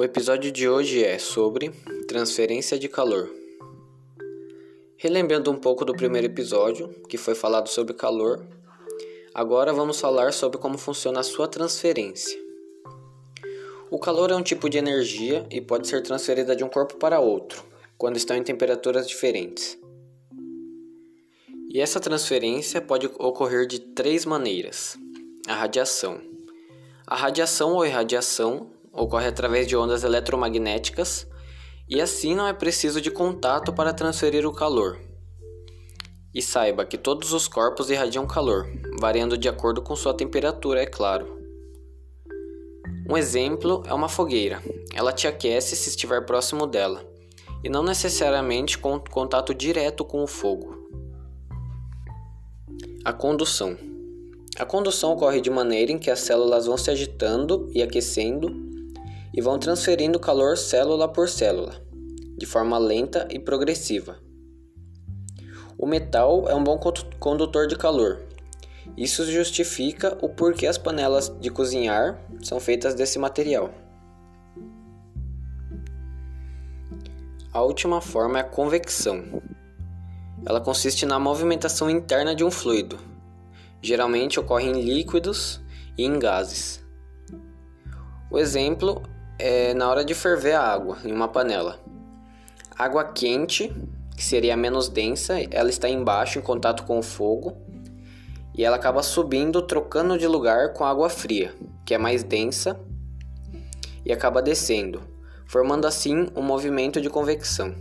O episódio de hoje é sobre transferência de calor. Relembrando um pouco do primeiro episódio, que foi falado sobre calor, agora vamos falar sobre como funciona a sua transferência. O calor é um tipo de energia e pode ser transferida de um corpo para outro, quando estão em temperaturas diferentes. E essa transferência pode ocorrer de três maneiras: a radiação. A radiação ou irradiação ocorre através de ondas eletromagnéticas e assim não é preciso de contato para transferir o calor. E saiba que todos os corpos irradiam calor, variando de acordo com sua temperatura, é claro. Um exemplo é uma fogueira. Ela te aquece se estiver próximo dela, e não necessariamente com contato direto com o fogo. A condução. A condução ocorre de maneira em que as células vão se agitando e aquecendo e vão transferindo calor célula por célula, de forma lenta e progressiva. O metal é um bom condutor de calor. Isso justifica o porquê as panelas de cozinhar são feitas desse material. A última forma é a convecção. Ela consiste na movimentação interna de um fluido. Geralmente ocorre em líquidos e em gases. O exemplo é na hora de ferver a água em uma panela. Água quente, que seria menos densa, ela está embaixo em contato com o fogo e ela acaba subindo, trocando de lugar com água fria, que é mais densa e acaba descendo, formando assim um movimento de convecção.